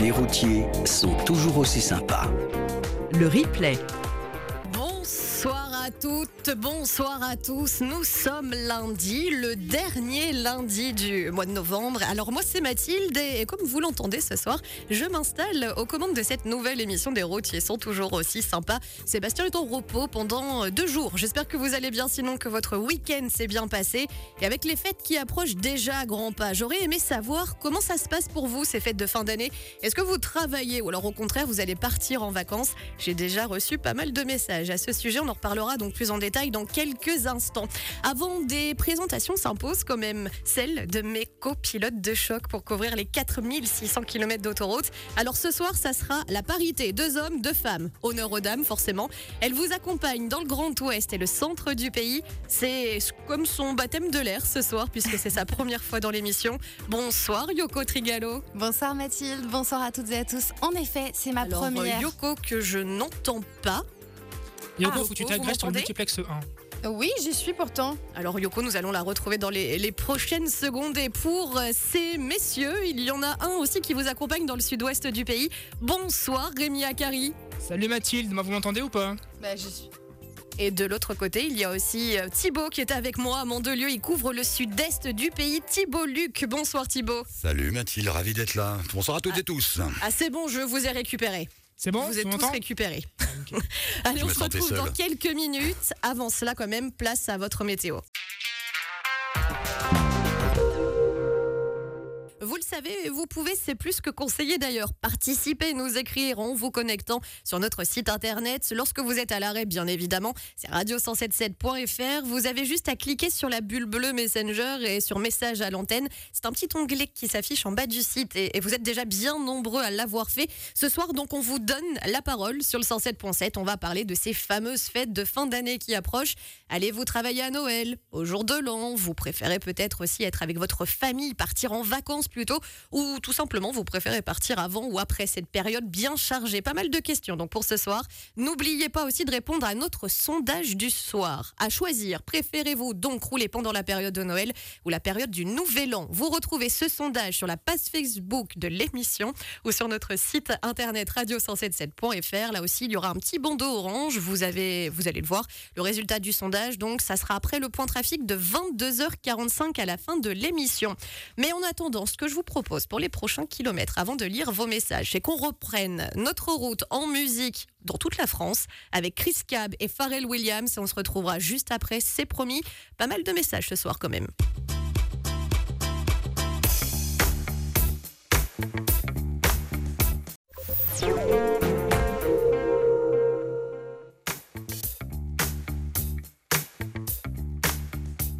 Les routiers sont toujours aussi sympas. Le replay. À toutes, bonsoir à tous. Nous sommes lundi, le dernier lundi du mois de novembre. Alors moi c'est Mathilde et comme vous l'entendez ce soir, je m'installe aux commandes de cette nouvelle émission des routiers sont toujours aussi sympas. Sébastien est en repos pendant deux jours. J'espère que vous allez bien sinon que votre week-end s'est bien passé. Et avec les fêtes qui approchent déjà à grands pas, j'aurais aimé savoir comment ça se passe pour vous ces fêtes de fin d'année. Est-ce que vous travaillez ou alors au contraire vous allez partir en vacances? J'ai déjà reçu pas mal de messages à ce sujet. On en reparlera donc plus en détail dans quelques instants. Avant des présentations s'impose quand même celle de mes copilotes de choc pour couvrir les 4600 km d'autoroute. Alors ce soir, ça sera la parité, deux hommes, deux femmes. Honneur aux dames, forcément. Elle vous accompagne dans le Grand Ouest et le centre du pays. C'est comme son baptême de l'air ce soir, puisque c'est sa première fois dans l'émission. Bonsoir Yoko Trigalo. Bonsoir Mathilde, bonsoir à toutes et à tous. En effet, c'est ma Alors, première. Yoko que je n'entends pas. Yoko, Ah, faut que tu t'agresses sur le m'entendez multiplex 1. Oui, j'y suis pourtant. Alors Yoko, nous allons la retrouver dans les, les prochaines secondes. Et pour euh, ces messieurs, il y en a un aussi qui vous accompagne dans le sud-ouest du pays. Bonsoir Rémi Akari. Salut Mathilde, moi vous m'entendez ou pas? Bah, j'y suis. Et de l'autre côté, il y a aussi euh, Thibaut qui est avec moi à Mandelieu. Il couvre le sud-est du pays. Thibaut Luc. Bonsoir Thibaut. Salut Mathilde, ravi d'être là. Bonsoir à toutes et tous. Ah c'est bon, je vous ai récupéré. C'est bon vous êtes tous récupérés. Ok. Allez, Je on se retrouve dans quelques minutes. Avant cela, quand même, place à votre météo. Vous le savez, vous pouvez, c'est plus que conseiller d'ailleurs, participer, nous écrire en vous connectant sur notre site internet. Lorsque vous êtes à l'arrêt, bien évidemment, c'est radio177.fr. Vous avez juste à cliquer sur la bulle bleue Messenger et sur message à l'antenne. C'est un petit onglet qui s'affiche en bas du site et, et vous êtes déjà bien nombreux à l'avoir fait. Ce soir, donc, on vous donne la parole sur le 107.7. On va parler de ces fameuses fêtes de fin d'année qui approchent. Allez-vous travailler à Noël, au jour de l'an Vous préférez peut-être aussi être avec votre famille, partir en vacances plutôt, ou tout simplement vous préférez partir avant ou après cette période bien chargée. Pas mal de questions donc pour ce soir. N'oubliez pas aussi de répondre à notre sondage du soir. À choisir, préférez-vous donc rouler pendant la période de Noël ou la période du Nouvel An? Vous retrouvez ce sondage sur la page Facebook de l'émission ou sur notre site internet radio177.fr. Là aussi, il y aura un petit bandeau orange. Vous avez, vous allez le voir. Le résultat du sondage, donc, ça sera après le point trafic de 22h45 à la fin de l'émission. Mais en attendant, ce que je vous propose pour les prochains kilomètres, avant de lire vos messages, c'est qu'on reprenne notre route en musique dans toute la France avec Chris Cab et Pharrell Williams. Et on se retrouvera juste après, c'est promis. Pas mal de messages ce soir quand même.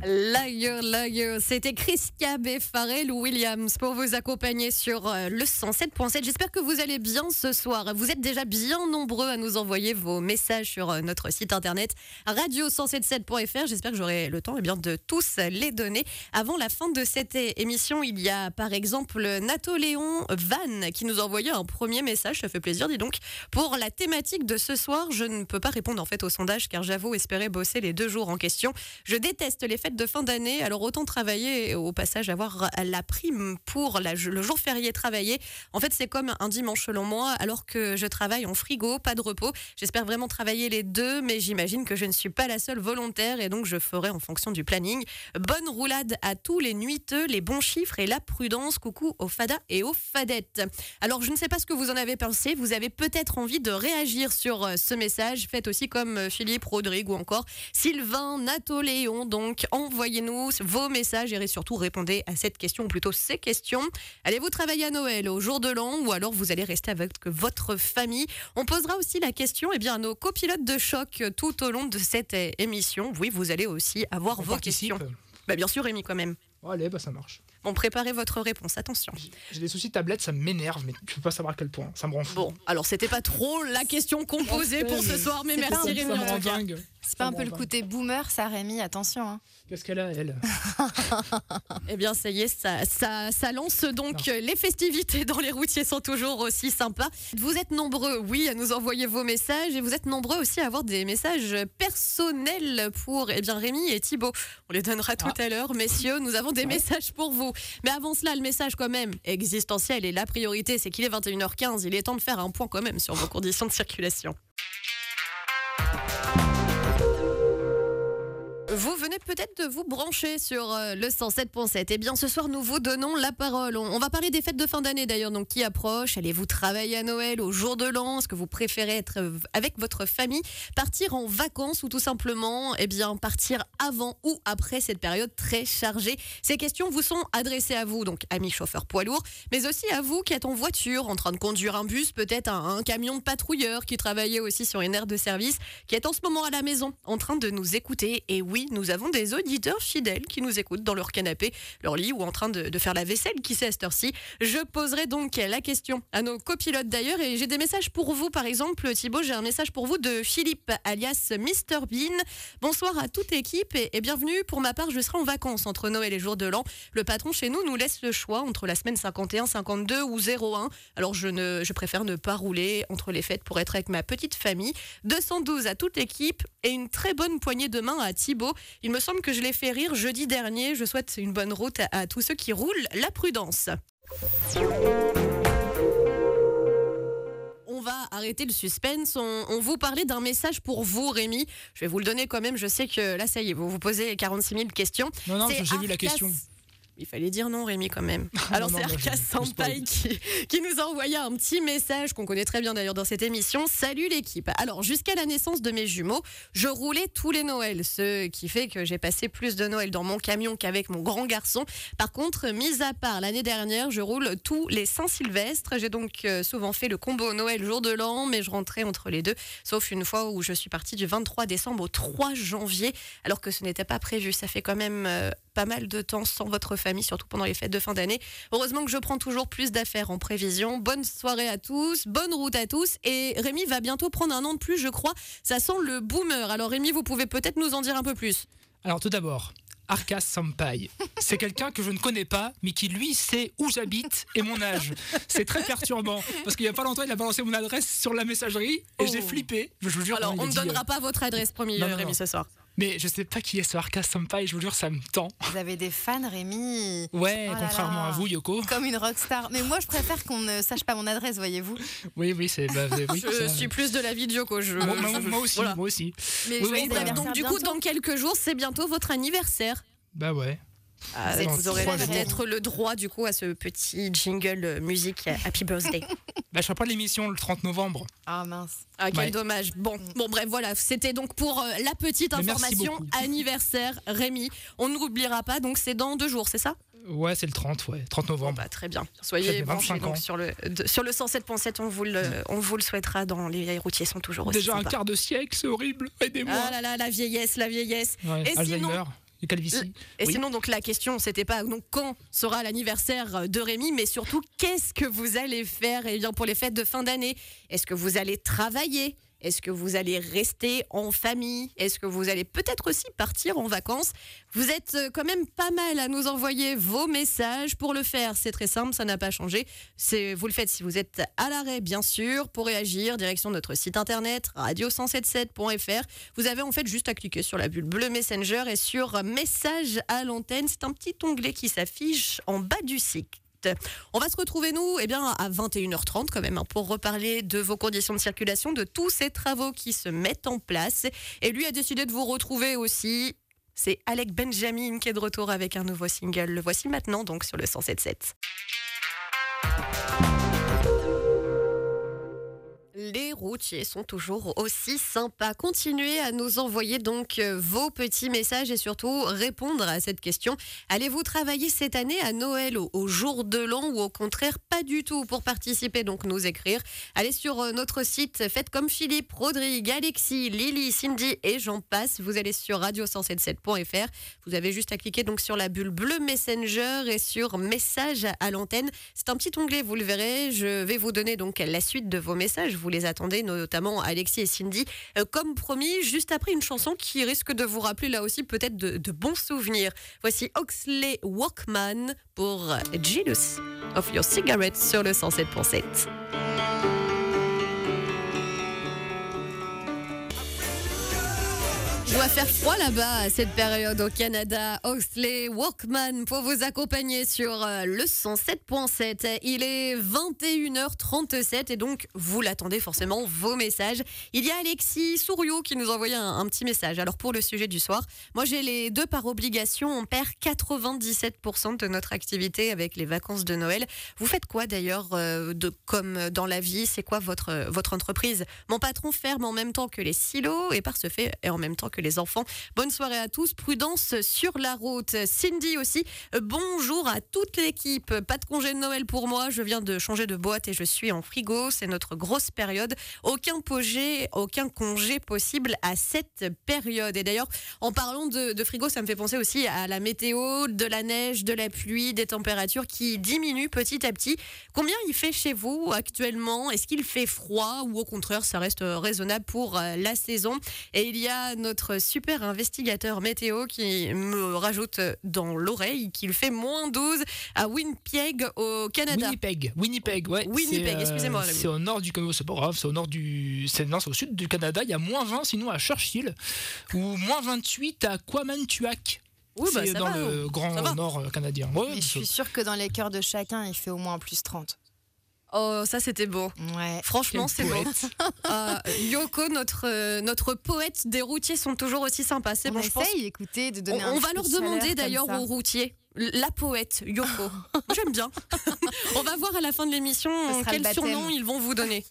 Liar, liar. C'était Chris Cab et Pharrell Williams pour vous accompagner sur euh, le 107.7. J'espère que vous allez bien ce soir. Vous êtes déjà bien nombreux à nous envoyer vos messages sur euh, notre site internet radio177.fr. J'espère que j'aurai le temps eh bien, de tous les donner. Avant la fin de cette émission, il y a par exemple Napoléon Van qui nous a envoyé un premier message. Ça fait plaisir, dis donc. Pour la thématique de ce soir, je ne peux pas répondre en fait au sondage car j'avoue espérer bosser les deux jours en question. Je déteste les fêtes de fin d'année, alors autant travailler et au passage avoir la prime pour le jour férié travaillé. En fait, c'est comme un dimanche selon moi, alors que je travaille en frigo, pas de repos. J'espère vraiment travailler les deux, mais j'imagine que je ne suis pas la seule volontaire et donc je ferai en fonction du planning. Bonne roulade à tous les nuiteux, les bons chiffres et la prudence. Coucou aux fadas et aux fadettes. Alors, je ne sais pas ce que vous en avez pensé. Vous avez peut-être envie de réagir sur euh, ce message. Faites aussi comme euh, Philippe, Rodrigue ou encore Sylvain, Napoléon. Donc, envoyez-nous vos messages et surtout répondez à cette question, ou plutôt ces questions. Allez-vous travailler à Noël, au jour de l'an, ou alors vous allez rester avec votre famille? On posera aussi la question eh bien, à nos copilotes de choc euh, tout au long de cette euh, émission. Oui, vous allez aussi avoir On vos participe questions. Bah, bien sûr, Rémi, quand même. Oh, allez, bah ça marche. Bon, préparez votre réponse, attention. J'ai- des soucis de tablette, ça m'énerve, mais tu peux pas savoir à quel point. Ça me rend fou. Bon, alors c'était pas trop la question qu'on posait pour ce soir, mais merci Rémi. ça me en rend tout cas. dingue. C'est pas un peu le côté boomer, ça, Rémi Attention. Hein. Qu'est-ce qu'elle a, elle Eh bien, ça y est, ça, ça, ça lance donc les festivités dans les routiers sont toujours aussi sympas. Vous êtes nombreux, oui, à nous envoyer vos messages et vous êtes nombreux aussi à avoir des messages personnels pour eh bien Rémi et Thibaut. On les donnera tout à l'heure, messieurs. Nous avons des messages pour vous. Mais avant cela, le message quand même existentiel et la priorité, c'est qu'il est 21h15. Il est temps de faire un point quand même sur vos conditions de circulation. Vous venez peut-être de vous brancher sur euh, le 107.7. Eh bien, ce soir, nous vous donnons la parole. On, va parler des fêtes de fin d'année d'ailleurs, donc qui approchent. Allez-vous travailler à Noël, au jour de l'an? Est-ce que vous préférez être avec votre famille, partir en vacances ou tout simplement, eh bien, partir avant ou après cette période très chargée? Ces questions vous sont adressées à vous, donc amis chauffeurs poids lourds, mais aussi à vous qui êtes en voiture, en train de conduire un bus, peut-être un, un camion de patrouilleur, qui travaillait aussi sur une aire de service, qui est en ce moment à la maison, en train de nous écouter. Et oui, nous avons des auditeurs fidèles qui nous écoutent dans leur canapé, leur lit ou en train de, faire la vaisselle, qui sait à cette heure-ci. Je poserai donc la question à nos copilotes d'ailleurs et j'ai des messages pour vous. Par exemple, Thibaut, j'ai un message pour vous de Philippe, alias Mr Bean. Bonsoir à toute l'équipe et, bienvenue. Pour ma part, je serai en vacances entre Noël et jour de l'an. Le patron chez nous nous laisse le choix entre la semaine 51, 52 ou 01. Alors je, ne, je préfère ne pas rouler entre les fêtes pour être avec ma petite famille. 212 à toute l'équipe et une très bonne poignée de main à Thibaut. Il me semble que je l'ai fait rire jeudi dernier. Je souhaite une bonne route à, à tous ceux qui roulent la prudence. On va arrêter le suspense. On, on vous parlait d'un message pour vous, Rémi. Je vais vous le donner quand même. Je sais que là, ça y est, vous vous posez 46 000 questions. Non, non, j'ai vu la question. Il fallait dire non, Rémi, quand même. Alors, non, c'est Arcas Sampaï qui, qui nous a envoyé un petit message qu'on connaît très bien d'ailleurs dans cette émission. Salut l'équipe. Alors, jusqu'à la naissance de mes jumeaux, je roulais tous les Noëls, ce qui fait que j'ai passé plus de Noël dans mon camion qu'avec mon grand garçon. Par contre, mis à part l'année dernière, je roule tous les Saint-Sylvestre. J'ai donc euh, souvent fait le combo Noël jour de l'an, mais je rentrais entre les deux, sauf une fois où je suis partie du 23 décembre au 3 janvier, alors que ce n'était pas prévu. Ça fait quand même euh, pas mal de temps sans votre famille, surtout pendant les fêtes de fin d'année. Heureusement que je prends toujours plus d'affaires en prévision. Bonne soirée à tous, bonne route à tous. Et Rémi va bientôt prendre un an de plus, je crois. Ça sent le boomer. Alors Rémi, vous pouvez peut-être nous en dire un peu plus. Alors tout d'abord, Arcas Sampai. C'est quelqu'un que je ne connais pas, mais qui lui sait où j'habite et mon âge. C'est très perturbant. Parce qu'il n'y a pas longtemps, il a balancé mon adresse sur la messagerie et Oh. j'ai flippé. Je vous jure. Alors on ne donnera euh, pas votre adresse, non, Rémi, ce soir. Mais je sais pas qui est ce Arcas Sampai, je vous jure, ça me tend. Vous avez des fans, Rémi Ouais, Oh contrairement là. à vous, Yoko. Comme une rockstar. Mais moi, je préfère qu'on ne sache pas mon adresse, voyez-vous. Oui, oui, c'est. bah, oui, Je ça- suis plus de la vidéo que je. Moi, moi- aussi, voilà. moi aussi. Mais Oui, oui, bah, Donc du coup, bientôt. dans quelques jours, c'est bientôt votre anniversaire. Bah ouais. Ah, vous aurez peut-être le droit du coup à ce petit jingle euh, musique euh, Happy Birthday. Bah, je ferai pas l'émission le 30 novembre. Ah mince. Ah, quel Ouais. dommage. Bon, bon, bref, voilà. C'était donc pour euh, la petite information anniversaire, Rémi. On n'oubliera pas, donc c'est dans deux jours, c'est ça? Ouais, c'est le 30, ouais. 30 novembre. Bah, Très bien. Soyez 25 branchés donc, ans. sur le, de- sur le 107.7. On, vous le- on vous le souhaitera dans les vieilles routiers sont toujours aussi Déjà un quart de siècle, c'est horrible. Aidez-moi. Ah là là, la vieillesse, la vieillesse. Ouais, Et Alzheimer, sinon- et calvitie. Et Oui. sinon, donc la question, c'était pas donc quand sera l'anniversaire de Rémi, mais surtout qu'est-ce que vous allez faire eh bien, pour les fêtes de fin d'année? Est-ce que vous allez travailler? Est-ce que vous allez rester en famille? Est-ce que vous allez peut-être aussi partir en vacances? Vous êtes euh, quand même pas mal à nous envoyer vos messages. Pour le faire, c'est très simple, ça n'a pas changé. Vous le faites si vous êtes à l'arrêt, bien sûr. Pour réagir, direction notre site internet radio177.fr. Vous avez en fait juste à cliquer sur la bulle bleue Messenger et sur message à l'antenne. C'est un petit onglet qui s'affiche en bas du site. On va se retrouver, nous, eh bien, à 21h30 quand même, hein, pour reparler de vos conditions de circulation, de tous ces travaux qui se mettent en place. Et lui a décidé de vous retrouver aussi. C'est Alec Benjamin qui est de retour avec un nouveau single. Le voici maintenant, donc, sur le 107.7. Les routiers sont toujours aussi sympas. Continuez à nous envoyer donc euh, vos petits messages et surtout répondre à cette question. Allez-vous travailler cette année à Noël au, jour de l'an ou au contraire pas du tout pour participer donc nous écrire Allez sur euh, notre site, faites comme Philippe, Rodrigue, Alexis, Lily, Cindy et j'en passe. Vous allez sur radio177.fr. Vous avez juste à cliquer donc sur la bulle bleue Messenger et sur message à l'antenne. C'est un petit onglet, vous le verrez. Je vais vous donner donc la suite de vos messages. Les attendez, notamment Alexis et Cindy. Euh, comme promis, juste après une chanson qui risque de vous rappeler là aussi peut-être de, de bons souvenirs. Voici Oxley Walkman pour Jealous of Your Cigarette sur le 107.7. Va faire froid là-bas à cette période au Canada. Oxley Walkman pour vous accompagner sur euh, le 107.7. Il est 21h37 et donc vous l'attendez forcément vos messages. Il y a Alexis Souriau qui nous a envoyé un, un petit message. Alors pour le sujet du soir, moi j'ai les deux par obligation. On perd 97% de notre activité avec les vacances de Noël. Vous faites quoi d'ailleurs euh, comme dans la vie? C'est quoi votre votre entreprise? Mon patron ferme en même temps que les silos et par ce fait et en même temps que les enfants. Bonne soirée à tous. Prudence sur la route. Cindy aussi. euh, Bonjour à toute l'équipe. Pas de congé de Noël pour moi. Je viens de changer de boîte et je suis en frigo. C'est notre grosse période. Aucun congé, aucun congé possible à cette période. Et d'ailleurs, en parlant de, frigo, ça me fait penser aussi à la météo, de la neige, de la pluie, des températures qui diminuent petit à petit. Combien il fait chez vous actuellement? Est-ce qu'il fait froid ou au contraire ça reste raisonnable pour euh, la saison? Et il y a notre super investigateur météo qui me rajoute dans l'oreille qu'il fait moins 12 à Winnipeg au Canada. Winnipeg, Winnipeg, ouais. Winnipeg, C'est, euh, excusez-moi. C'est au nord du Canada, c'est pas grave, c'est au nord du, c'est non, c'est au sud du Canada. Il y a moins 20 sinon à Churchill ou moins 28 à Kwamantuak. Oui, bah, dans va, le ça grand nord euh, canadien. Ouais, Mais je suis sûre que dans les cœurs de chacun, il fait au moins plus 30. Oh, ça c'était beau. Ouais. Franchement, c'est beau. Euh, Yoko, notre, euh, notre poète des routiers sont toujours aussi sympas. C'est On bon, je pense. essaye, écoutez, de On, donner un on va leur demander d'ailleurs aux routiers. La poète, Yoko. J'aime bien. on va voir à la fin de l'émission quel surnom ils vont vous donner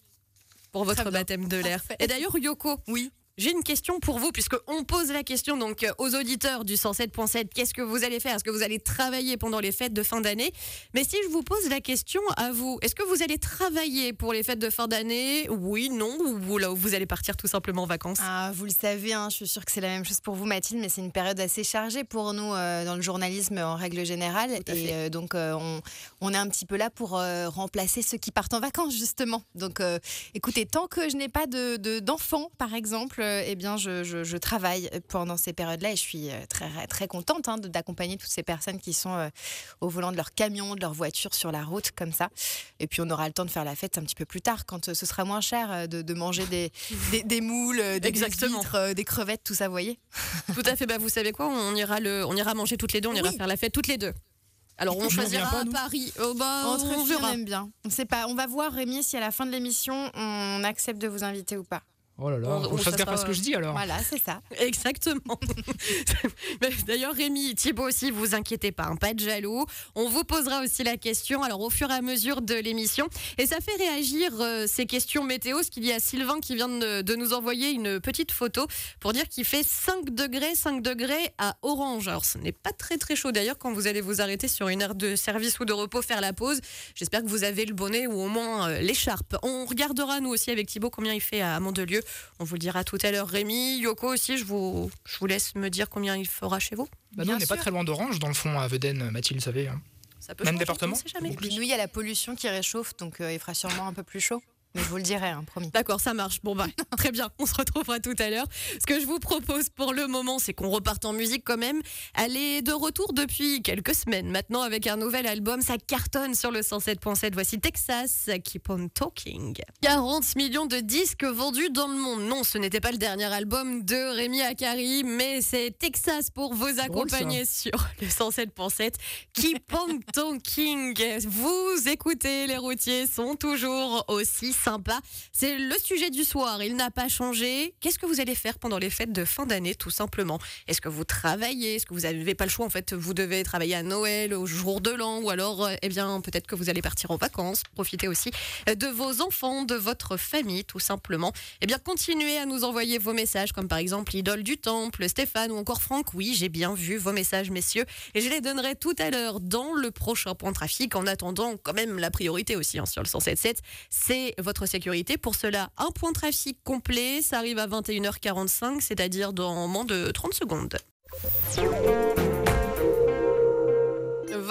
pour votre baptême de l'air. Et d'ailleurs, Yoko, oui. J'ai une question pour vous, puisque on pose la question donc euh, aux auditeurs du 107.7. Qu'est-ce que vous allez faire? Est-ce que vous allez travailler pendant les fêtes de fin d'année? Mais si je vous pose la question à vous, est-ce que vous allez travailler pour les fêtes de fin d'année? Oui, non Ou vous, là, vous allez partir tout simplement en vacances? Ah, vous le savez, hein, je suis sûre que c'est la même chose pour vous, Mathilde, mais c'est une période assez chargée pour nous euh, dans le journalisme en règle générale. Et euh, donc, euh, on, on est un petit peu là pour remplacer ceux qui partent en vacances, justement. Donc, écoutez, tant que je n'ai pas de, de- d'enfants, par exemple, eh bien, je, je- je travaille pendant ces périodes-là et je suis euh, très, très contente hein, d'accompagner toutes ces personnes qui sont euh, au volant de leur camion, de leur voiture sur la route, comme ça. Et puis, on aura le temps de faire la fête un petit peu plus tard, quand euh, ce sera moins cher euh, de, de manger des, des, des moules, euh, des, Exactement. euh, des crevettes, tout ça, vous voyez Tout à fait. Bah, vous savez quoi On ira le, on ira manger toutes les deux. On ira faire la fête toutes les deux. Alors on choisira pas, Paris. Oh, bah, Entre on filles, on verra. aime bien. On sait pas. On va voir, Rémi, si à la fin de l'émission, on accepte de vous inviter ou pas. Oh là là, On- faut on à sera- ce que je dis alors. Voilà, c'est ça. Exactement. D'ailleurs, Rémi, Thibaut aussi, vous inquiétez pas, hein, pas de jaloux. On vous posera aussi la question, alors au fur et à mesure de l'émission. Et ça fait réagir euh, ces questions météo, parce qu'il y a Sylvain qui vient de, de nous envoyer une petite photo pour dire qu'il fait 5 degrés, 5 degrés à Orange. Alors ce n'est pas très très chaud d'ailleurs quand vous allez vous arrêter sur une aire de service ou de repos, faire la pause. J'espère que vous avez le bonnet ou au moins euh, l'écharpe. On regardera nous aussi avec Thibaut combien il fait à Mandelieu. On vous le dira tout à l'heure. Rémi, Yoko aussi, je vous, je vous laisse me dire combien il fera chez vous. Bah non, on n'est pas très loin d'Orange, dans le fond, à Veden, Mathilde, vous savez. hein. Ça peut Même changer, département on sait jamais. Et puis nous, il y a la pollution qui réchauffe, donc euh, il fera sûrement un peu plus chaud. Mais je vous le dirai, hein, promis. D'accord, ça marche. Bon, bah, très bien. On se retrouvera tout à l'heure. Ce que je vous propose pour le moment, c'est qu'on reparte en musique quand même. Elle est de retour depuis quelques semaines maintenant avec un nouvel album. Ça cartonne sur le 107.7. Voici Texas, Keep on Talking. 40 millions de disques vendus dans le monde. Non, ce n'était pas le dernier album de Rémi Akari, mais c'est Texas pour vous accompagner sur le 107.7. Keep on Talking. vous écoutez, les routiers sont toujours aussi. C'est le sujet du soir, il n'a pas changé. Qu'est-ce que vous allez faire pendant les fêtes de fin d'année, tout simplement? Est-ce que vous travaillez? Est-ce que vous n'avez pas le choix En fait, vous devez travailler à Noël, au jour de l'an, ou alors, euh, eh bien, peut-être que vous allez partir en vacances. Profitez aussi euh, de vos enfants, de votre famille, tout simplement. Eh bien, continuez à nous envoyer vos messages, comme par exemple l'idole du temple, Stéphane ou encore Franck. Oui, j'ai bien vu vos messages, messieurs, et je les donnerai tout à l'heure dans le prochain point trafic. En attendant, quand même, la priorité aussi hein, sur le 177, c'est votre sécurité. Pour cela, un point trafic complet, ça arrive à 21h45, c'est-à-dire dans moins de 30 secondes.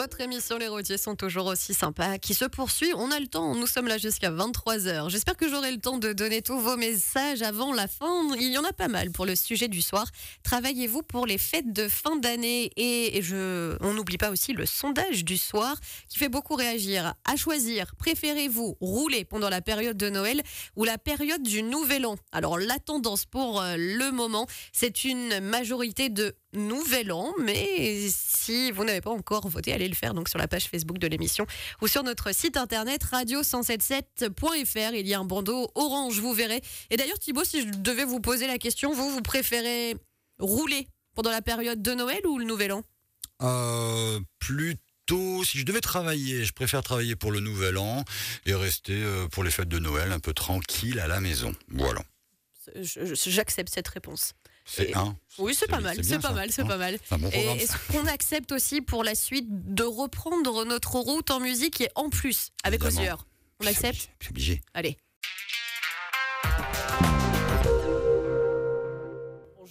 Votre émission Les Routiers sont toujours aussi sympas, qui se poursuit. On a le temps, nous sommes là jusqu'à 23h. J'espère que j'aurai le temps de donner tous vos messages avant la fin. Il y en a pas mal pour le sujet du soir. Travaillez-vous pour les fêtes de fin d'année? Et je, on n'oublie pas aussi le sondage du soir qui fait beaucoup réagir. À choisir, préférez-vous rouler pendant la période de Noël ou la période du Nouvel An? Alors la tendance pour euh, le moment, c'est une majorité de Nouvel An, mais si vous n'avez pas encore voté, allez le faire donc sur la page Facebook de l'émission ou sur notre site internet radio177.fr. Il y a un bandeau orange, vous verrez. Et d'ailleurs, Thibaut, si je devais vous poser la question, vous, vous préférez rouler pendant la période de Noël ou le Nouvel An? Euh, plutôt, si je devais travailler, je préfère travailler pour le Nouvel An et rester euh, pour les fêtes de Noël un peu tranquille à la maison. Voilà. J'accepte cette réponse. C'est Et- un. Oui, c'est pas mal, c'est pas ça, mal, c'est hein. pas mal. C'est un bon Et est-ce qu'on accepte aussi pour la suite de reprendre notre route en musique et en plus avec. Osier On accepte C'est obligé. Allez.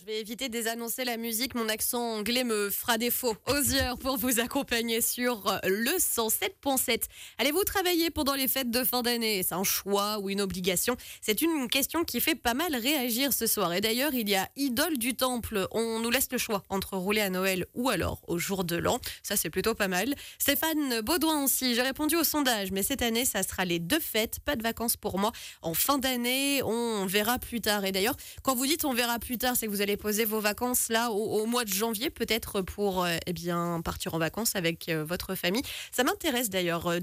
Je vais éviter de désannoncer la musique, mon accent anglais me fera défaut. Osier pour vous accompagner sur le 107.7. Allez-vous travailler pendant les fêtes de fin d'année? C'est un choix ou une obligation? C'est une question qui fait pas mal réagir ce soir. Et d'ailleurs, il y a Idole du Temple. On nous laisse le choix entre rouler à Noël ou alors au jour de l'an. Ça, c'est plutôt pas mal. Stéphane Baudouin aussi. J'ai répondu au sondage, mais cette année, ça sera les deux fêtes. Pas de vacances pour moi. En fin d'année, on verra plus tard. Et d'ailleurs, quand vous dites on verra plus tard, c'est que vous allez poser vos vacances là au, au mois de janvier, peut-être pour euh, eh bien partir en vacances avec euh, votre famille. Ça m'intéresse d'ailleurs. euh,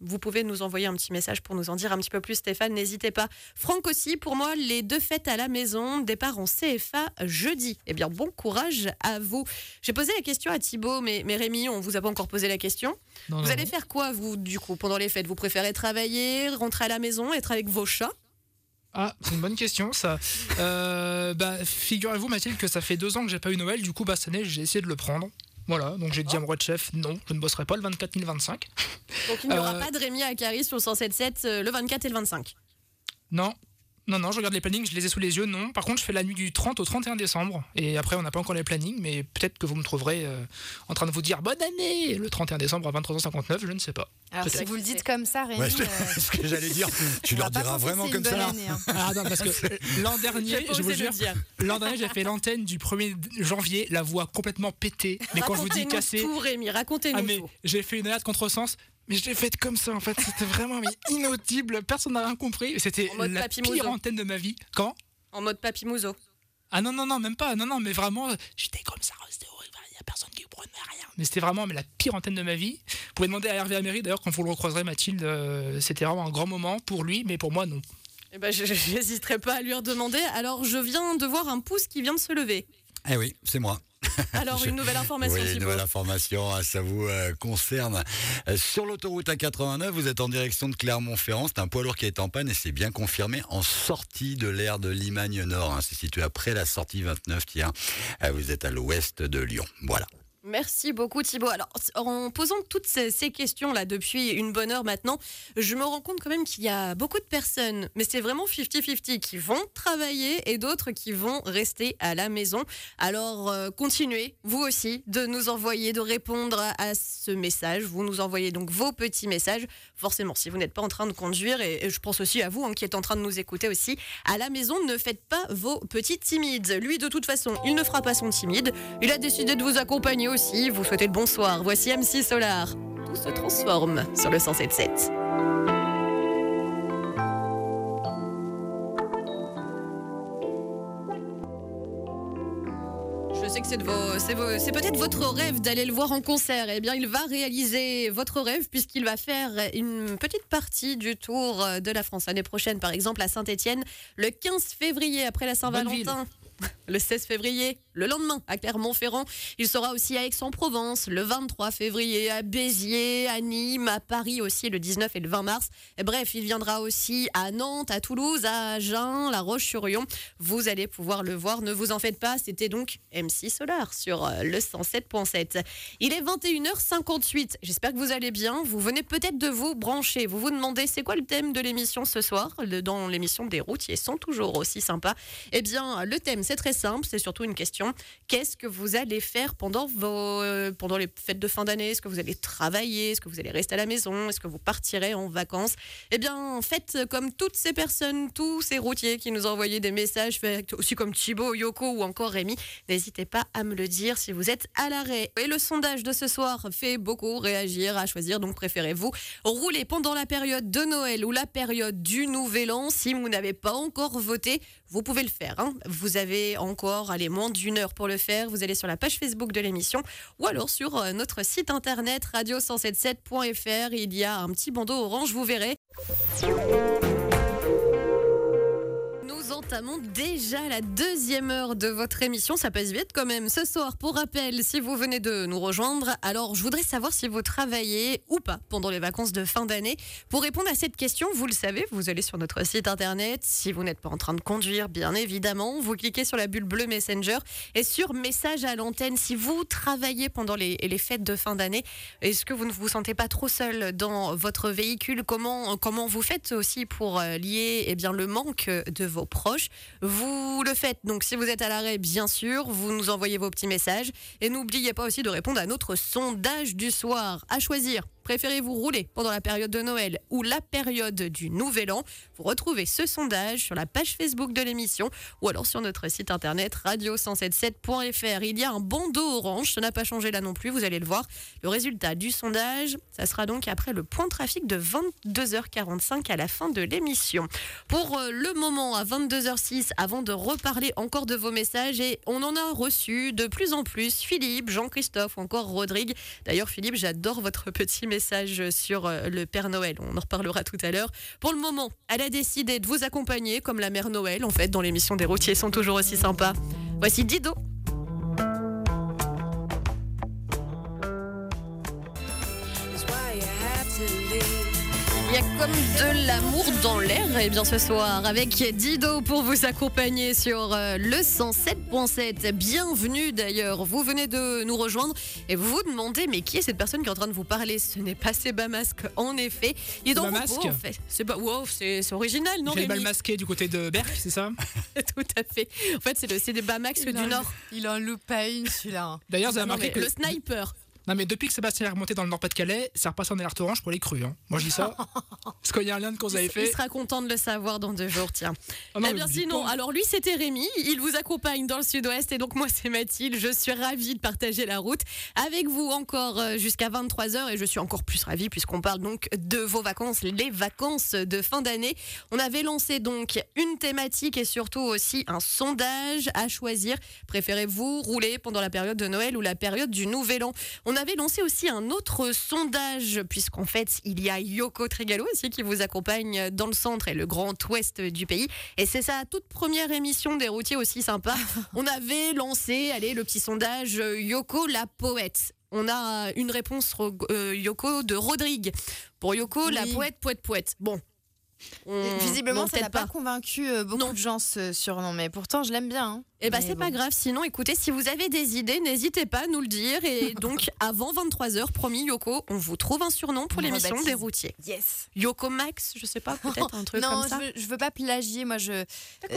vous pouvez nous envoyer un petit message pour nous en dire un petit peu plus, Stéphane. N'hésitez pas. Franck aussi, pour moi, les deux fêtes à la maison, départ en CFA jeudi. Eh bien, bon courage à vous. J'ai posé la question à Thibaut, mais, mais Rémi, on vous a pas encore posé la question. Non, Vous non, allez non. faire quoi, vous, du coup, pendant les fêtes? Vous préférez travailler, rentrer à la maison, être avec vos chats? Ah, c'est une bonne question ça. Euh, bah, figurez-vous Mathilde que ça fait deux ans que j'ai pas eu Noël, du coup bah, cette année j'ai essayé de le prendre. Voilà, donc j'ai dit à mon de chef, non, je ne bosserai pas le 24 ni le 25. Donc il n'y aura Euh, pas de Rémi à Caris sur le 107.7 euh, le 24 et le 25. Non, non, non, je regarde les plannings, je les ai sous les yeux, non. Par contre, je fais la nuit du 30 au 31 décembre. Et après, on n'a pas encore les plannings, mais peut-être que vous me trouverez euh, en train de vous dire bonne année le 31 décembre à 23h59, je ne sais pas. Alors, si vous le dites comme ça, Rémi, Ouais, euh, ce que j'allais dire. Tu on leur diras vraiment comme une bonne ça. année, hein. Ah non, parce que l'an dernier, je vous jure, l'an dernier, j'ai fait l'antenne du 1er janvier, la voix complètement pétée. Mais quand je vous dis Racontez-nous cassée, tout, Rémi, racontez-nous Ah mais tout. j'ai fait une alerte contresens, mais je l'ai faite comme ça en fait, c'était vraiment mais inaudible, personne n'a rien compris, c'était la pire Mouzo. antenne de ma vie. Quand? En mode papy mouzo. Ah non non non, même pas, non non, mais vraiment j'étais comme ça, c'était horrible, il y a personne qui comprenait rien. Mais c'était vraiment mais la pire antenne de ma vie. Vous pouvez demander à Hervé Améry d'ailleurs quand vous le recroiserez Mathilde, euh, c'était vraiment un grand moment pour lui, mais pour moi non. Eh ben, je je n'hésiterai pas à lui redemander. Alors, je viens de voir un pouce qui vient de se lever. Eh oui, c'est moi. Alors, une nouvelle information, Oui, une nouvelle information, ah, ça vous euh, concerne. Euh, sur l'autoroute A89, vous êtes en direction de Clermont-Ferrand. C'est un poids lourd qui est en panne et c'est bien confirmé en sortie de l'aire de Limagne Nord. hein. C'est situé après la sortie 29, tiens. Euh, vous êtes à l'ouest de Lyon. Voilà. Merci beaucoup Thibaut. Alors en posant toutes ces, questions-là depuis une bonne heure maintenant, je me rends compte quand même qu'il y a beaucoup de personnes, mais c'est vraiment 50-50, qui vont travailler et d'autres qui vont rester à la maison. Alors euh, continuez, vous aussi, de nous envoyer, de répondre à, ce message. Vous nous envoyez donc vos petits messages. Forcément, si vous n'êtes pas en train de conduire, et, et je pense aussi à vous hein, qui êtes en train de nous écouter aussi, à la maison, ne faites pas vos petits timides. Lui, de toute façon, il ne fera pas son timide. Il a décidé de vous accompagner aussi. Vous souhaitez le bonsoir. Voici MC Solar. Tout se transforme sur le 107.7. Je sais que c'est de vos- c'est vos- c'est peut-être votre rêve d'aller le voir en concert. Eh bien, il va réaliser votre rêve puisqu'il va faire une petite partie du Tour de la France l'année prochaine, par exemple à Saint-Étienne, le 15 février après la Saint-Valentin. Le 16 février, le lendemain, à Clermont-Ferrand. Il sera aussi à Aix-en-Provence, le 23 février, à Béziers, à Nîmes, à Paris aussi, le 19 et le 20 mars. Bref, il viendra aussi à Nantes, à Toulouse, à Agen, La Roche-sur-Yon. Vous allez pouvoir le voir, ne vous en faites pas. C'était donc MC Solar sur euh, le 107.7. Il est 21h58. J'espère que vous allez bien. Vous venez peut-être de vous brancher. Vous vous demandez c'est quoi le thème de l'émission ce soir? Dans l'émission des routiers sont toujours aussi sympas. Eh bien, le thème, c'est très simple. C'est surtout une question. Qu'est-ce que vous allez faire pendant, vos, euh, pendant les fêtes de fin d'année? Est-ce que vous allez travailler? Est-ce que vous allez rester à la maison? Est-ce que vous partirez en vacances? Eh bien, faites comme toutes ces personnes, tous ces routiers qui nous envoyé des messages, aussi comme Thibaut, Yoko ou encore Rémi. N'hésitez pas à me le dire si vous êtes à l'arrêt. Et le sondage de ce soir fait beaucoup réagir à choisir. Donc préférez-vous rouler pendant la période de Noël ou la période du Nouvel An Si vous n'avez pas encore voté, vous pouvez le faire. hein. Vous avez encore allez, moins d'une pour le faire. Vous allez sur la page Facebook de l'émission ou alors sur euh, notre site internet radio177.fr. Il y a un petit bandeau orange, vous verrez. Entamons déjà la deuxième heure de votre émission. Ça passe vite quand même. Ce soir, pour rappel, si vous venez de nous rejoindre, alors je voudrais savoir si vous travaillez ou pas pendant les vacances de fin d'année. Pour répondre à cette question, vous le savez, vous allez sur notre site internet. Si vous n'êtes pas en train de conduire, bien évidemment, vous cliquez sur la bulle bleue Messenger et sur message à l'antenne. Si vous travaillez pendant les, les fêtes de fin d'année, est-ce que vous ne vous sentez pas trop seul dans votre véhicule? Comment, comment vous faites aussi pour euh, lier eh bien, le manque de vos proches? Vous le faites. Donc, si vous êtes à l'arrêt, bien sûr, vous nous envoyez vos petits messages. Et n'oubliez pas aussi de répondre à notre sondage du soir. À choisir. Préférez-vous rouler pendant la période de Noël ou la période du Nouvel An Vous retrouvez ce sondage sur la page Facebook de l'émission ou alors sur notre site internet radio177.fr. Il y a un bandeau orange, ça n'a pas changé là non plus, vous allez le voir. Le résultat du sondage, ça sera donc après le point de trafic de 22h45 à la fin de l'émission. Pour euh, le moment, à 22h06, avant de reparler encore de vos messages, et on en a reçu de plus en plus, Philippe, Jean-Christophe, encore Rodrigue. D'ailleurs, Philippe, j'adore votre petit message sur euh, le Père Noël. On en reparlera tout à l'heure. Pour le moment, elle a décidé de vous accompagner comme la Mère Noël, en fait, dans l'émission des routiers sont toujours aussi sympas. Voici Dido. Y a comme de l'amour dans l'air, et bien ce soir, avec Dido pour vous accompagner sur euh, le 107.7. Bienvenue d'ailleurs, vous venez de nous rejoindre et vous vous demandez, mais qui est cette personne qui est en train de vous parler? Ce n'est pas Seba Masque, en effet. Il est dans peaux, en fait. C'est pas, wow, c'est original, non le bal Rémi? masqué du côté de Berck, c'est ça? Tout à fait. En fait, c'est le c'est des Bamax Il du Nord. Il en loupe pas une, celui-là. D'ailleurs, vous avez remarqué que. Le sniper. Non, mais depuis que Sébastien est remonté dans le Nord-Pas-de-Calais, ça repasse en alerte orange pour les crues. hein. Moi, je dis ça. Parce qu'il y a un lien de cause à Il effet. sera content de le savoir dans deux jours, tiens. Ah non, eh bien sinon, pas. alors lui c'était Rémi, il vous accompagne dans le sud-ouest et donc moi c'est Mathilde, je suis ravie de partager la route avec vous encore euh, jusqu'à 23h et je suis encore plus ravie puisqu'on parle donc de vos vacances, les vacances de fin d'année. On avait lancé donc une thématique et surtout aussi un sondage à choisir. Préférez-vous rouler pendant la période de Noël ou la période du Nouvel An? On avait lancé aussi un autre sondage puisqu'en fait il y a Yoko Trigalo aussi qui vous accompagne dans le centre et le grand ouest du pays. Et c'est sa toute première émission des routiers aussi sympa. On avait lancé, allez, le petit sondage euh, Yoko la poète. On a une réponse euh, Yoko de Rodrigue. Pour Yoko, la poète, poète, poète. Bon. Visiblement, non, ça n'a pas, convaincu euh, beaucoup Non. de gens ce surnom, mais pourtant je l'aime bien. hein. Eh ben Mais c'est bon. pas grave. Sinon, écoutez, si vous avez des idées, n'hésitez pas à nous le dire. Et donc, avant 23h, promis, Yoko, on vous trouve un surnom pour On l'émission des routiers. Yes. Yoko Max, je sais pas, peut-être un truc non, comme ça. je veux, je veux pas plagier. Moi, je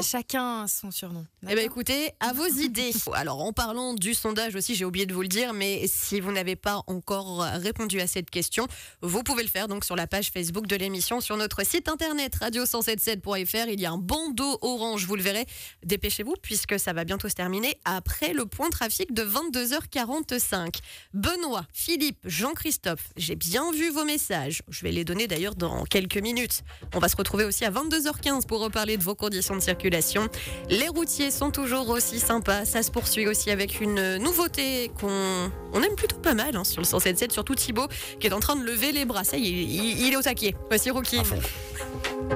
chacun son surnom. Eh ben D'accord écoutez, à vos idées. Alors en parlant du sondage aussi, j'ai oublié de vous le dire, mais si vous n'avez pas encore répondu à cette question, vous pouvez le faire donc sur la page Facebook de l'émission, sur notre site internet radio177.fr. Il y a un bandeau orange, vous le verrez. Dépêchez-vous puisque ça va bientôt se terminer après le point trafic de 22h45. Benoît, Philippe, Jean-Christophe, j'ai bien vu vos messages. Je vais les donner d'ailleurs dans quelques minutes. On va se retrouver aussi à 22h15 pour reparler de vos conditions de circulation. Les routiers sont toujours aussi sympas. Ça se poursuit aussi avec une nouveauté qu'on on aime plutôt pas mal hein, sur le 177, surtout Thibaut qui est en train de lever les bras. Ça y est, il, il est au taquet. Voici Rookie. À fond.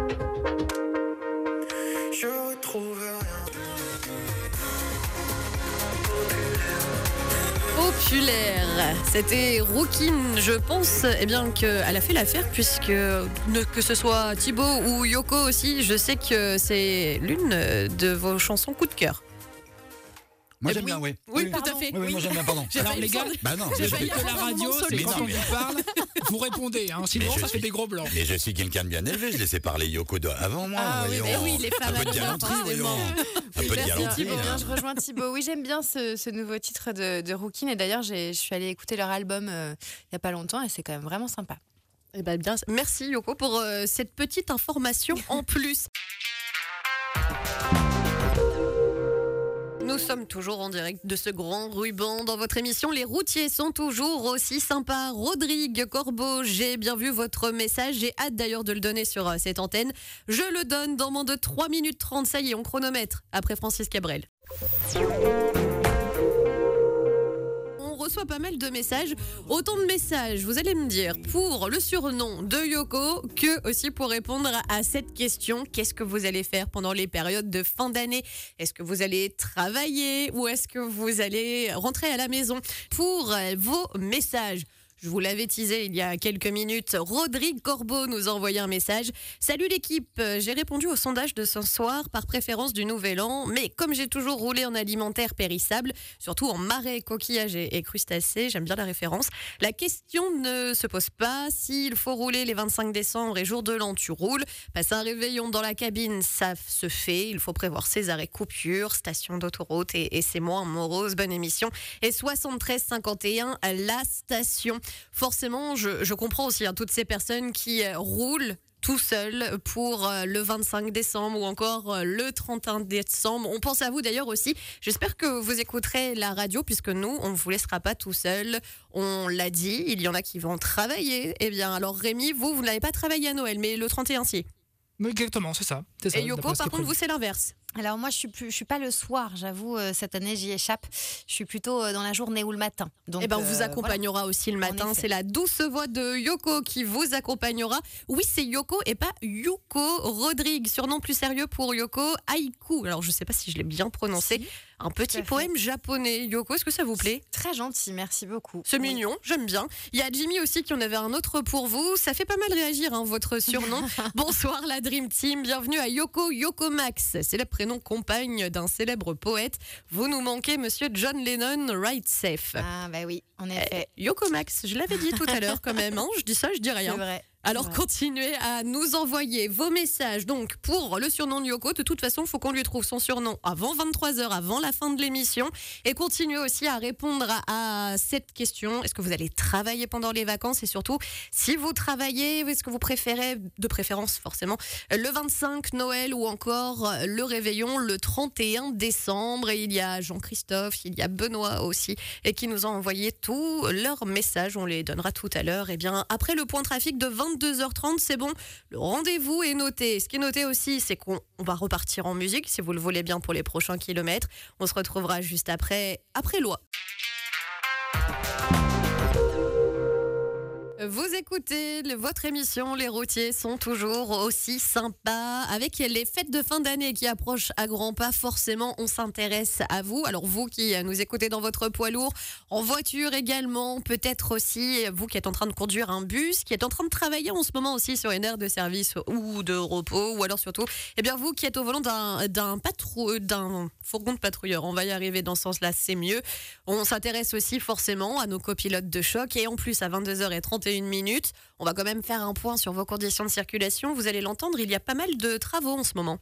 Populaire. C'était Rookin. Je pense eh bien qu'elle a fait l'affaire puisque que ce soit Thibaut ou Yoko aussi, je sais que c'est l'une de vos chansons coup de cœur. Moi Eh j'aime oui. bien, oui. Oui, oui. tout à fait. Oui, oui, moi j'aime bien, pardon. Alors, les gars, Bah non, J'ai je- la radio, c'est quand on vous parle, vous répondez, hein, sinon ça fait suis- des gros blancs. Mais je suis quelqu'un de bien élevé, je laissais parler Yoko de- avant moi. Ah oui, voyons. mais oui, les femmes Un peu de galanterie, voyons. Un peu de galanterie. Bien, je rejoins Thibaut. Oui, j'aime bien ce, ce nouveau titre de, de Rookin. Et d'ailleurs, j'ai- je suis allée écouter leur album euh, il n'y a pas longtemps et c'est quand même vraiment sympa. Eh ben bien, merci Yoko pour euh, cette petite information en plus. Nous sommes toujours en direct de ce grand ruban dans votre émission. Les routiers sont toujours aussi sympas. Rodrigue Corbeau, j'ai bien vu votre message. J'ai hâte d'ailleurs de le donner sur euh, cette antenne. Je le donne dans moins de 3 minutes 30. Ça y est, on chronomètre après Francis Cabrel. Reçoit pas mal de messages. Autant de messages, vous allez me dire, pour le surnom de Yoko, que aussi pour répondre à cette question. Qu'est-ce que vous allez faire pendant les périodes de fin d'année? Est-ce que vous allez travailler ou est-ce que vous allez rentrer à la maison? Pour euh, vos messages. Je vous l'avais teasé il y a quelques minutes. Rodrigue Corbeau nous a envoyé un message. Salut l'équipe, Euh, j'ai répondu au sondage de ce soir par préférence du Nouvel An, mais comme j'ai toujours roulé en alimentaire périssable, surtout en marais, coquillages et, crustacés, j'aime bien la référence, la question ne se pose pas. S'il faut rouler les 25 décembre et jour de l'an, tu roules. Passer un réveillon dans la cabine, ça se fait. Il faut prévoir ses arrêts coupures, station d'autoroute et, et c'est moins morose. Bonne émission. Et 73 51 à la station. Forcément, je, comprends aussi hein, toutes ces personnes qui euh, roulent tout seul pour euh, le 25 décembre ou encore euh, le 31 décembre. On pense à vous d'ailleurs aussi. J'espère que vous écouterez la radio puisque nous, on ne vous laissera pas tout seul. On l'a dit, il y en a qui vont travailler. Eh bien, alors Rémi, vous, vous n'avez pas travaillé à Noël, mais le 31 si. Exactement, c'est ça. Et Yoko, par contre, vous, c'est l'inverse. Alors moi, je suis plus, je suis pas le soir, j'avoue. euh, cette année, j'y échappe. Je suis plutôt euh, dans la journée ou le matin. Donc, Eh ben, on euh, vous accompagnera aussi le matin. C'est la douce voix de Yoko qui vous accompagnera. Oui, c'est Yoko et pas Yuko Rodrigue. Surnom plus sérieux pour Yoko, Haiku. Alors, je sais pas si je l'ai bien prononcé. Si. Un petit poème japonais. Yoko, est-ce que ça vous plaît? Très gentil, merci beaucoup. C'est Oui. mignon, j'aime bien. Il y a Jimmy aussi qui en avait un autre pour vous. Ça fait pas mal réagir, hein, votre surnom. Bonsoir la Dream Team, bienvenue à Yoko Yoko Max. C'est le prénom compagne d'un célèbre poète. Vous nous manquez, monsieur John Lennon, right safe. Ah bah oui, en effet. Yoko Max, je l'avais dit tout à l'heure quand même. hein. Je dis ça, je dis C'est rien. vrai. Alors Ouais. continuez à nous envoyer vos messages. Donc pour le surnom de Yoko, de toute façon, il faut qu'on lui trouve son surnom avant 23h, avant la fin de l'émission. Et continuez aussi à répondre à, à cette question. Est-ce que vous allez travailler pendant les vacances? Et surtout, si vous travaillez, est-ce que vous préférez, de préférence forcément, le 25 Noël ou encore le réveillon le 31 décembre? Et il y a Jean-Christophe, il y a Benoît aussi, et qui nous ont envoyé tous leurs messages. On les donnera tout à l'heure. Et bien, après le point trafic de 22h30, c'est bon. Le rendez-vous est noté. Ce qui est noté aussi, c'est qu'on on va repartir en musique, si vous le voulez bien, pour les prochains kilomètres. On se retrouvera juste après, après loi. Vous écoutez votre émission, les routiers sont toujours aussi sympas. Avec les fêtes de fin d'année qui approchent à grands pas, forcément, on s'intéresse à vous. Alors vous qui nous écoutez dans votre poids lourd, en voiture également, peut-être aussi vous qui êtes en train de conduire un bus, qui êtes en train de travailler en ce moment aussi sur une aire de service ou de repos, ou alors surtout, eh bien vous qui êtes au volant d'un d'un fourgon de patrouilleur. On va y arriver dans ce sens-là, c'est mieux. On s'intéresse aussi forcément à nos copilotes de choc et en plus à 22h31 minutes, on va quand même faire un point sur vos conditions de circulation. Vous allez l'entendre, il y a pas mal de travaux en ce moment.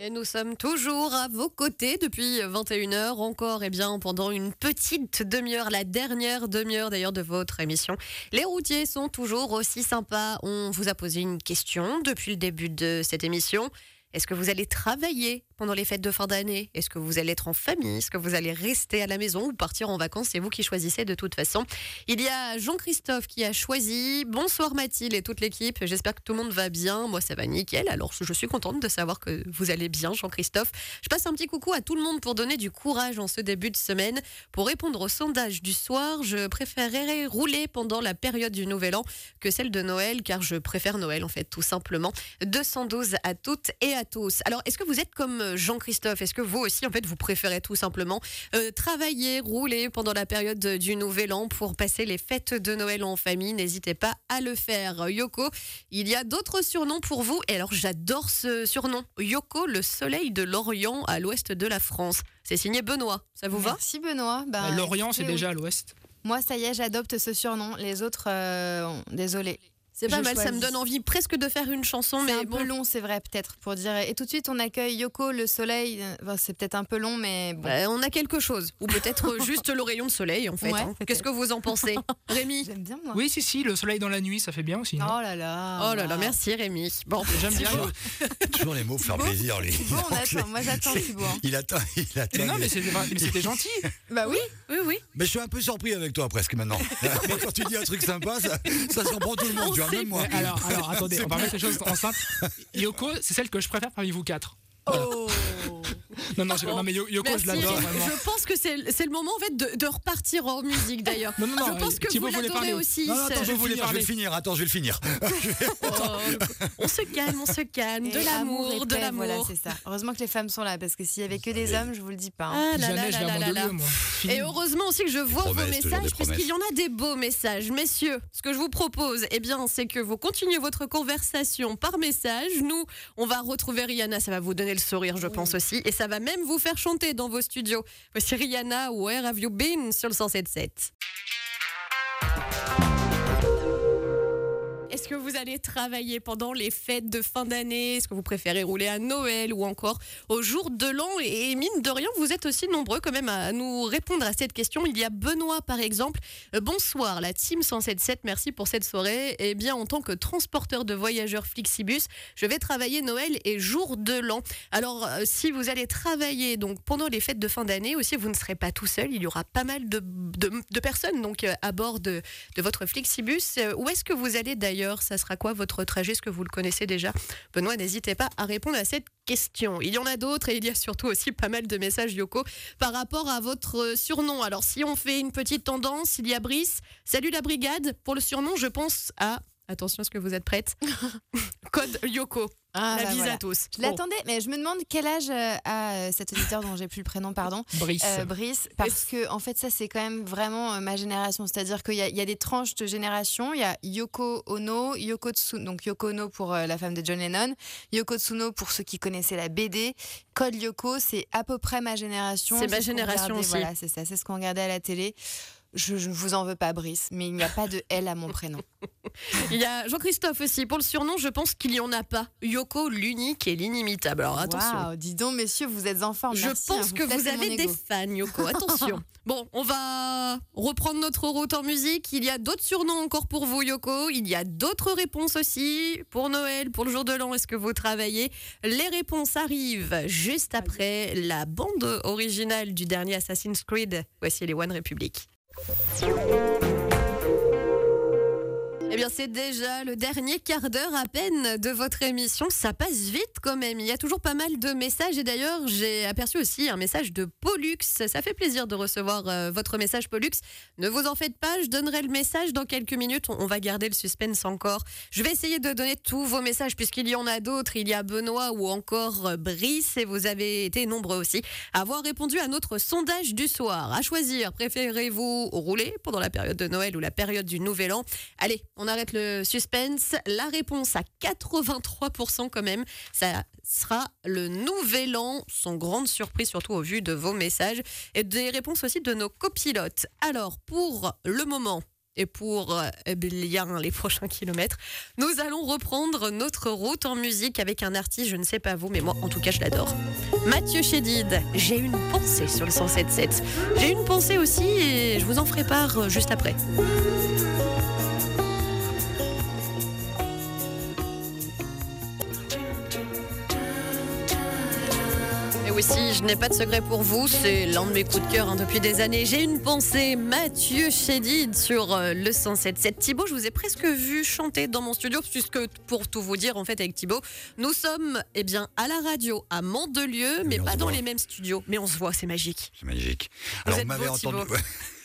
Et nous sommes toujours à vos côtés depuis 21h encore, et bien pendant une petite demi-heure, la dernière demi-heure d'ailleurs de votre émission. Les routiers sont toujours aussi sympas. On vous a posé une question depuis le début de cette émission. Est-ce que vous allez travailler pendant les fêtes de fin d'année? Est-ce que vous allez être en famille? Est-ce que vous allez rester à la maison ou partir en vacances? C'est vous qui choisissez de toute façon. Il y a Jean-Christophe qui a choisi. Bonsoir Mathilde et toute l'équipe. J'espère que tout le monde va bien. Moi, ça va nickel. Alors, je suis contente de savoir que vous allez bien, Jean-Christophe. Je passe un petit coucou à tout le monde pour donner du courage en ce début de semaine. Pour répondre au sondage du soir, je préférerais rouler pendant la période du Nouvel An que celle de Noël, car je préfère Noël en fait, tout simplement. 212 à toutes et à tous. Alors, est-ce que vous êtes comme Jean-Christophe? Est-ce que vous aussi, en fait, vous préférez tout simplement euh, travailler, rouler pendant la période du Nouvel An pour passer les fêtes de Noël en famille? N'hésitez pas à le faire. Yoko, il y a d'autres surnoms pour vous? Et alors, j'adore ce surnom. Yoko, le soleil de l'Orient à l'ouest de la France. C'est signé Benoît. Ça vous va? Merci Benoît. Bah, Lorient, c'est déjà à l'ouest. Moi, ça y est, j'adopte ce surnom. Les autres, euh, désolé. C'est pas mal, ça me donne envie presque de faire une chanson, C'est mais un bon. peu long, c'est vrai, peut-être, pour dire. Et tout de suite, on accueille Yoko, le soleil. Euh, Enfin, c'est peut-être un peu long, mais bon. Euh, on a quelque chose, ou peut-être juste le rayon de soleil en fait. Ouais, hein. Qu'est-ce que vous en pensez, Rémi J'aime bien, moi. Oui, si, si, le soleil dans la nuit, ça fait bien aussi. non Oh là là. Oh là là, merci Rémi. Bon, J'aime bien. Toujours les mots pour faire plaisir, lui. Bon, on attend. Moi, j'attends, Thibaut. hein. Il attend, il attend. Mais non, mais- c'était gentil. Bah oui. Oui, oui. Mais je suis un peu surpris avec toi presque maintenant. Quand tu dis un truc sympa, ça, ça surprend tout le monde, tu vois, même moi. Mais alors, alors, attendez, on va mettre les choses en simple. Yoko, c'est celle que je préfère parmi vous quatre. Oh. Non, non, je- non mais Yo- Yoko, Merci, je l'adore. Je pense que c'est c'est le moment en fait de, de repartir en musique d'ailleurs. Non, non, non, je pense que Thibaut vous voulait l'adorez parler. aussi. Non, non, attends, je vais, le Je voulais finir, je vais le finir. Attends, je vais le finir. Oh, on se calme, on se calme. Et De l'amour, de l'amour. Voilà, c'est ça. Heureusement que les femmes sont là, parce que s'il y avait que des hommes, je vous le dis pas. hein. Ah là Jamais là je là vais moi. Et heureusement aussi que je vois vos messages, promesses. puisqu'il y en a des beaux messages. Messieurs, ce que je vous propose, eh bien, c'est que vous continuez votre conversation par message. Nous, on va retrouver Rihanna, ça va vous donner le sourire, je pense aussi. Et ça va même vous faire chanter dans vos studios. Voici Rihanna, Where Have You Been sur le 107.7. Est-ce que vous allez travailler pendant les fêtes de fin d'année? Est-ce que vous préférez rouler à Noël ou encore au jour de l'an? Et mine de rien, vous êtes aussi nombreux quand même à nous répondre à cette question. Il y a Benoît par exemple. Euh, bonsoir, la team 107.7, merci pour cette soirée. Eh bien, en tant que transporteur de voyageurs Flixibus, je vais travailler Noël et jour de l'an. Alors, euh, si vous allez travailler donc pendant les fêtes de fin d'année aussi, vous ne serez pas tout seul. Il y aura pas mal de, personnes donc euh, à bord de, de votre Flixibus. Où est-ce que vous allez d'ailleurs? Ça sera quoi votre trajet Est-ce que vous le connaissez déjà? Benoît, n'hésitez pas à répondre à cette question. Il y en a d'autres et il y a surtout aussi pas mal de messages Yoko par rapport à votre euh, surnom. Alors, si on fait une petite tendance, il y a Brice. Salut la brigade. Pour le surnom, je pense à. Attention, est-ce que vous êtes prête Code Yoko. Ah, la bah bise voilà. à tous. Je l'attendais, mais je me demande quel âge euh, a euh, cet auditeur dont j'ai plus le prénom, pardon. Brice. Euh, Brice, parce que en fait ça c'est quand même vraiment euh, ma génération, c'est-à-dire qu'il y, a- il y a des tranches de génération, il y a Yoko Ono, Yoko Tsuno, donc Yoko Ono pour la femme de John Lennon, Yoko Tsuno pour ceux qui connaissaient la BD, Code Yoko c'est à peu près ma génération. C'est ma ce génération aussi. Voilà, c'est ça, c'est ce qu'on regardait à la télé. Je ne vous en veux pas Brice, mais il n'y a pas de L à mon prénom. Il y a Jean-Christophe aussi. Pour le surnom, je pense qu'il n'y en a pas. Yoko, l'unique et l'inimitable. Alors attention. Waouh, dis donc messieurs, vous êtes en forme. Je merci, hein, pense que vous avez des fans, Yoko. Attention. bon, on va reprendre notre route en musique. Il y a d'autres surnoms encore pour vous, Yoko. Il y a d'autres réponses aussi pour Noël, pour le jour de l'an. Est-ce que vous travaillez? Les réponses arrivent juste après la bande originale du dernier Assassin's Creed. Voici les One Republic. Música Eh bien, c'est déjà le dernier quart d'heure à peine de votre émission. Ça passe vite quand même. Il y a toujours pas mal de messages. Et d'ailleurs, j'ai aperçu aussi un message de Pollux. Ça fait plaisir de recevoir euh, votre message, Pollux. Ne vous en faites pas, je donnerai le message dans quelques minutes. On, va garder le suspense encore. Je vais essayer de donner tous vos messages puisqu'il y en a d'autres. Il y a Benoît ou encore euh, Brice. Et vous avez été nombreux aussi à avoir répondu à notre sondage du soir. À choisir, préférez-vous rouler pendant la période de Noël ou la période du Nouvel An? Allez, on arrête le suspense. La réponse à 83% quand même, ça sera le Nouvel An, sans grande surprise surtout au vu de vos messages et des réponses aussi de nos copilotes. Alors, pour le moment, et pour euh, bien les prochains kilomètres, nous allons reprendre notre route en musique avec un artiste, je ne sais pas vous, mais moi en tout cas je l'adore. Mathieu Chédid, j'ai une pensée sur le 107.7. J'ai une pensée aussi et je vous en ferai part euh, juste après. Aussi, je n'ai pas de secret pour vous, c'est l'un de mes coups de cœur hein, depuis des années. J'ai une pensée, Mathieu Chédid sur euh, le 107.7. Thibaut, je vous ai presque vu chanter dans mon studio, puisque pour tout vous dire, en fait, avec Thibaut, nous sommes eh bien, à la radio à Mandelieu, mais on pas dans voit. les mêmes studios. Mais on se voit, c'est magique. C'est magique. Vous Alors, vous m'avez entendu.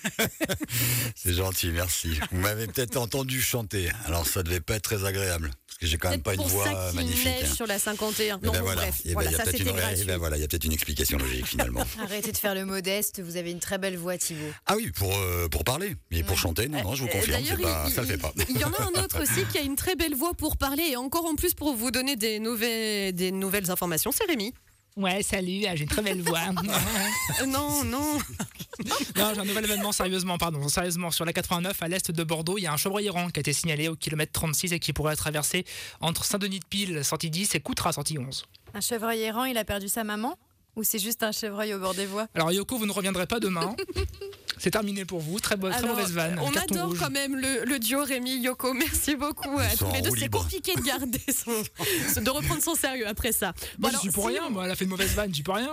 C'est gentil, merci. Vous m'avez peut-être entendu chanter. Alors, ça devait pas être très agréable. Parce que j'ai quand même pas une voix ça magnifique. neige hein. sur la 51. Eh Non, ben bon, voilà. bref, Eh ben, voilà, il y a ça peut-être c'était une, vraie- eh ben voilà, il y a peut-être une explication logique finalement. Arrêtez de faire le modeste, vous avez une très belle voix Thibaut. Ah oui, pour, euh, pour parler. Mais pour chanter, non, non, je vous Euh, confirme, c'est pas, il- ça le fait pas. Il y en a un autre aussi qui a une très belle voix pour parler et encore en plus pour vous donner des nouvelles, des nouvelles informations. C'est Rémi. Ouais, salut, j'ai une très belle voix. Non, non. non, j'ai un nouvel événement, sérieusement, pardon. Sérieusement, sur la 89, à l'est de Bordeaux, il y a un chevreuil errant qui a été signalé au kilomètre 36 et qui pourrait traverser entre Saint-Denis de Pile, sortie 10, et Coutras, sortie 11. Un chevreuil errant, il a perdu sa maman? Ou c'est juste un chevreuil au bord des voies? Alors, Yoko, vous ne reviendrez pas demain. C'est terminé pour vous. Très, bo- très Alors, mauvaise vanne. On Carton adore rouge. quand même le, le duo Rémi Yoko. Merci beaucoup à tous les deux. C'est compliqué de garder son, de reprendre son sérieux après ça. Bon, Moi, alors, j'y suis pour si- rien. Moi, elle a fait une mauvaise vanne, j'y peux rien.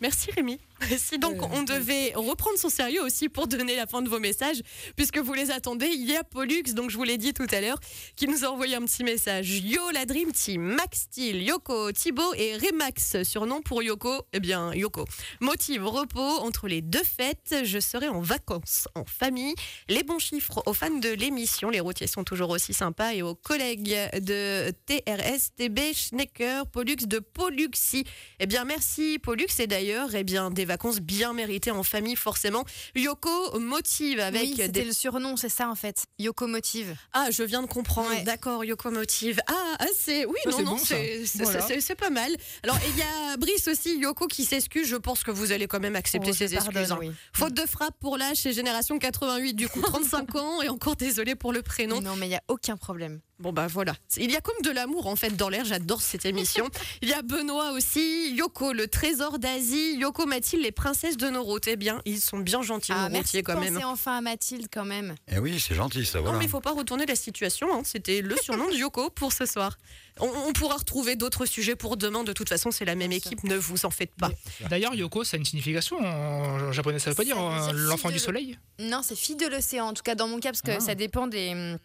Merci Rémi. Si donc Euh, on devait reprendre son sérieux aussi pour donner la fin de vos messages, puisque vous les attendez, il y a Pollux, donc je vous l'ai dit tout à l'heure, qui nous a envoyé un petit message. Yo la Dream Team, Max Steel, Yoko, Thibaut et Remax, surnom pour Yoko, eh bien Yoko. Motive repos entre les deux fêtes, je serai en vacances, en famille. Les bons chiffres aux fans de l'émission, les routiers sont toujours aussi sympas, et aux collègues de TRS, TB, Schnecker, Pollux de Polluxi. Eh bien, merci Pollux. Et d'ailleurs, eh bien, des vacances bien méritées en famille, forcément. Yoko motive avec Oui, c'était des. le surnom, c'est ça en fait. Yokomotive. Ah, je viens de comprendre. Ouais. D'accord, Yoko motive. Ah, ah, c'est. Oui, Ça, non, c'est non, bon, ça. c'est Voilà. pas mal. Alors, il y a Brice aussi, Yoko, qui s'excuse. Je pense que vous allez quand même accepter Oh, ses excuses. pardonne, hein. oui. Faute de frappe pour l'âge, c'est génération 88, du coup, 35 ans. Et encore désolé pour le prénom. Non, mais il n'y a aucun problème. Bon bah voilà, il y a comme de l'amour en fait dans l'air, j'adore cette émission. Il y a Benoît aussi, Yoko, le trésor d'Asie, Yoko Mathilde, les princesses de nos routes. Eh bien, ils sont bien gentils Ah, nos merci routiers quand penser même. enfin à Mathilde quand même. Eh oui, c'est gentil ça, Non voilà. mais il faut pas retourner la situation, hein. c'était le surnom de Yoko pour ce soir. On, on pourra retrouver d'autres sujets pour demain, de toute façon c'est la même équipe, ne vous en faites pas. D'ailleurs, Yoko, ça a une signification en japonais. Ça veut pas dire euh, dire l'enfant du soleil? Non, c'est fille de l'océan, en tout cas dans mon cas, parce que Ah. ça dépend des,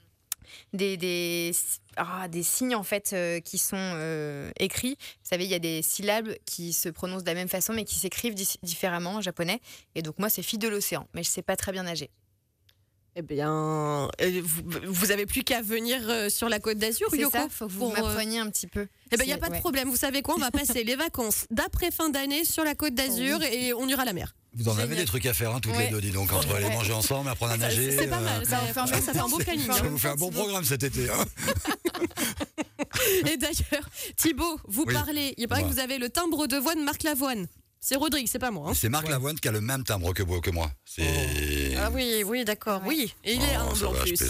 des, des, ah, des signes en fait euh, qui sont euh, écrits. Vous savez, il y a des syllabes qui se prononcent de la même façon mais qui s'écrivent différemment en japonais. Et donc moi, c'est fille de l'océan, mais je sais pas très bien nager. Eh bien, euh, vous, vous avez plus qu'à venir sur la côte d'Azur, Yoko. ça, faut que vous pour, m'appreniez un petit peu. Eh ben, il n'y a pas de problème. Vous savez quoi? On va passer les vacances d'après fin d'année sur la côte d'Azur Oh et on ira à la mer. Vous en avez des trucs à faire, hein, toutes Ouais. les deux, dis donc, entre aller manger ensemble, apprendre à nager. C'est pas euh, mal. Ça, fait un franchement, ça fait un beau bon- planning. Ça hein. vous fait un bon programme cet été. hein. Et d'ailleurs, Thibaut, vous Oui. parlez. Il paraît que vous avez le timbre de voix de Marc Lavoine. C'est Rodrigue, c'est pas moi. hein. C'est Marc Lavoine qui a le même timbre que, que moi. C'est. Ah oui, oui, d'accord. Oui, et il est Oh, humble ça en va, plus.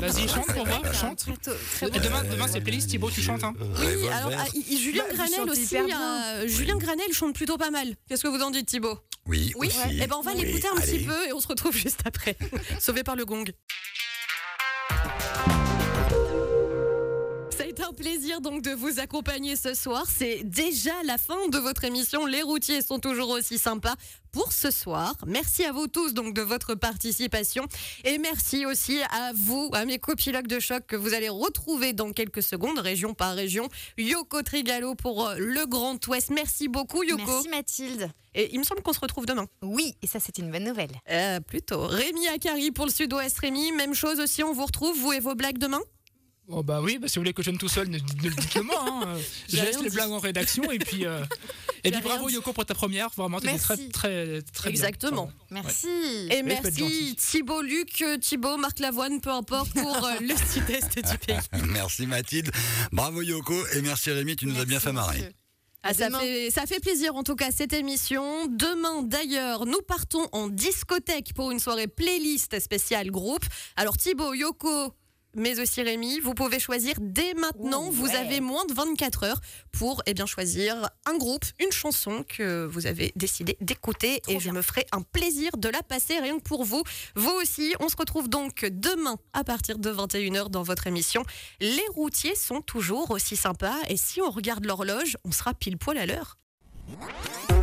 Vas-y, chante pour un chante. très tôt- très Et demain, demain c'est playlist Thibaut, tu chantes. Hein. Oui, Revolver. alors ah, Julien Bah, Granel aussi. hyper euh, Julien Granel chante plutôt pas mal. Qu'est-ce que vous en dites, Thibaut? Oui, Oui. aussi. Eh ben on va Oui, l'écouter un allez. petit peu et on se retrouve juste après. Sauvé par le gong. Un plaisir donc de vous accompagner ce soir. C'est déjà la fin de votre émission. Les routiers sont toujours aussi sympas pour ce soir. Merci à vous tous donc de votre participation et merci aussi à vous, à mes copilotes de choc que vous allez retrouver dans quelques secondes, région par région. Yoko Trigalo pour euh, le Grand Ouest. Merci beaucoup Yoko. Merci Mathilde. Et il me semble qu'on se retrouve demain. Oui, et ça c'est une bonne nouvelle. Euh, plutôt. Rémi Akari pour le Sud-Ouest. Rémi, même chose aussi. On vous retrouve, vous et vos blagues demain? Oh bah oui, bah si vous voulez que je vienne tout seul, ne, ne le dites moi. Hein. Je laisse les blagues en rédaction et puis, euh, et puis bravo dit. Yoko pour ta première. Vraiment, t'étais très, très, très bien. Exactement. Merci. Et merci. Thibaut, Luc, euh, Thibaut, Marc Lavoine, peu importe, pour euh, le sud-est du pays. Merci Mathilde. Bravo Yoko et merci Rémi, tu nous as bien fait marrer. monsieur. Ah, ça, fait, ça fait plaisir en tout cas cette émission. Demain d'ailleurs, nous partons en discothèque pour une soirée playlist spéciale groupe. Alors Thibaut, Yoko, mais aussi Rémi, vous pouvez choisir dès maintenant. Ouh, vous ouais. avez moins de 24 heures pour eh bien, choisir un groupe, une chanson que vous avez décidé d'écouter. Et je me ferai un plaisir de la passer rien que pour vous. Vous aussi, on se retrouve donc demain à partir de 21h dans votre émission. Les routiers sont toujours aussi sympas et si on regarde l'horloge, on sera pile poil à l'heure.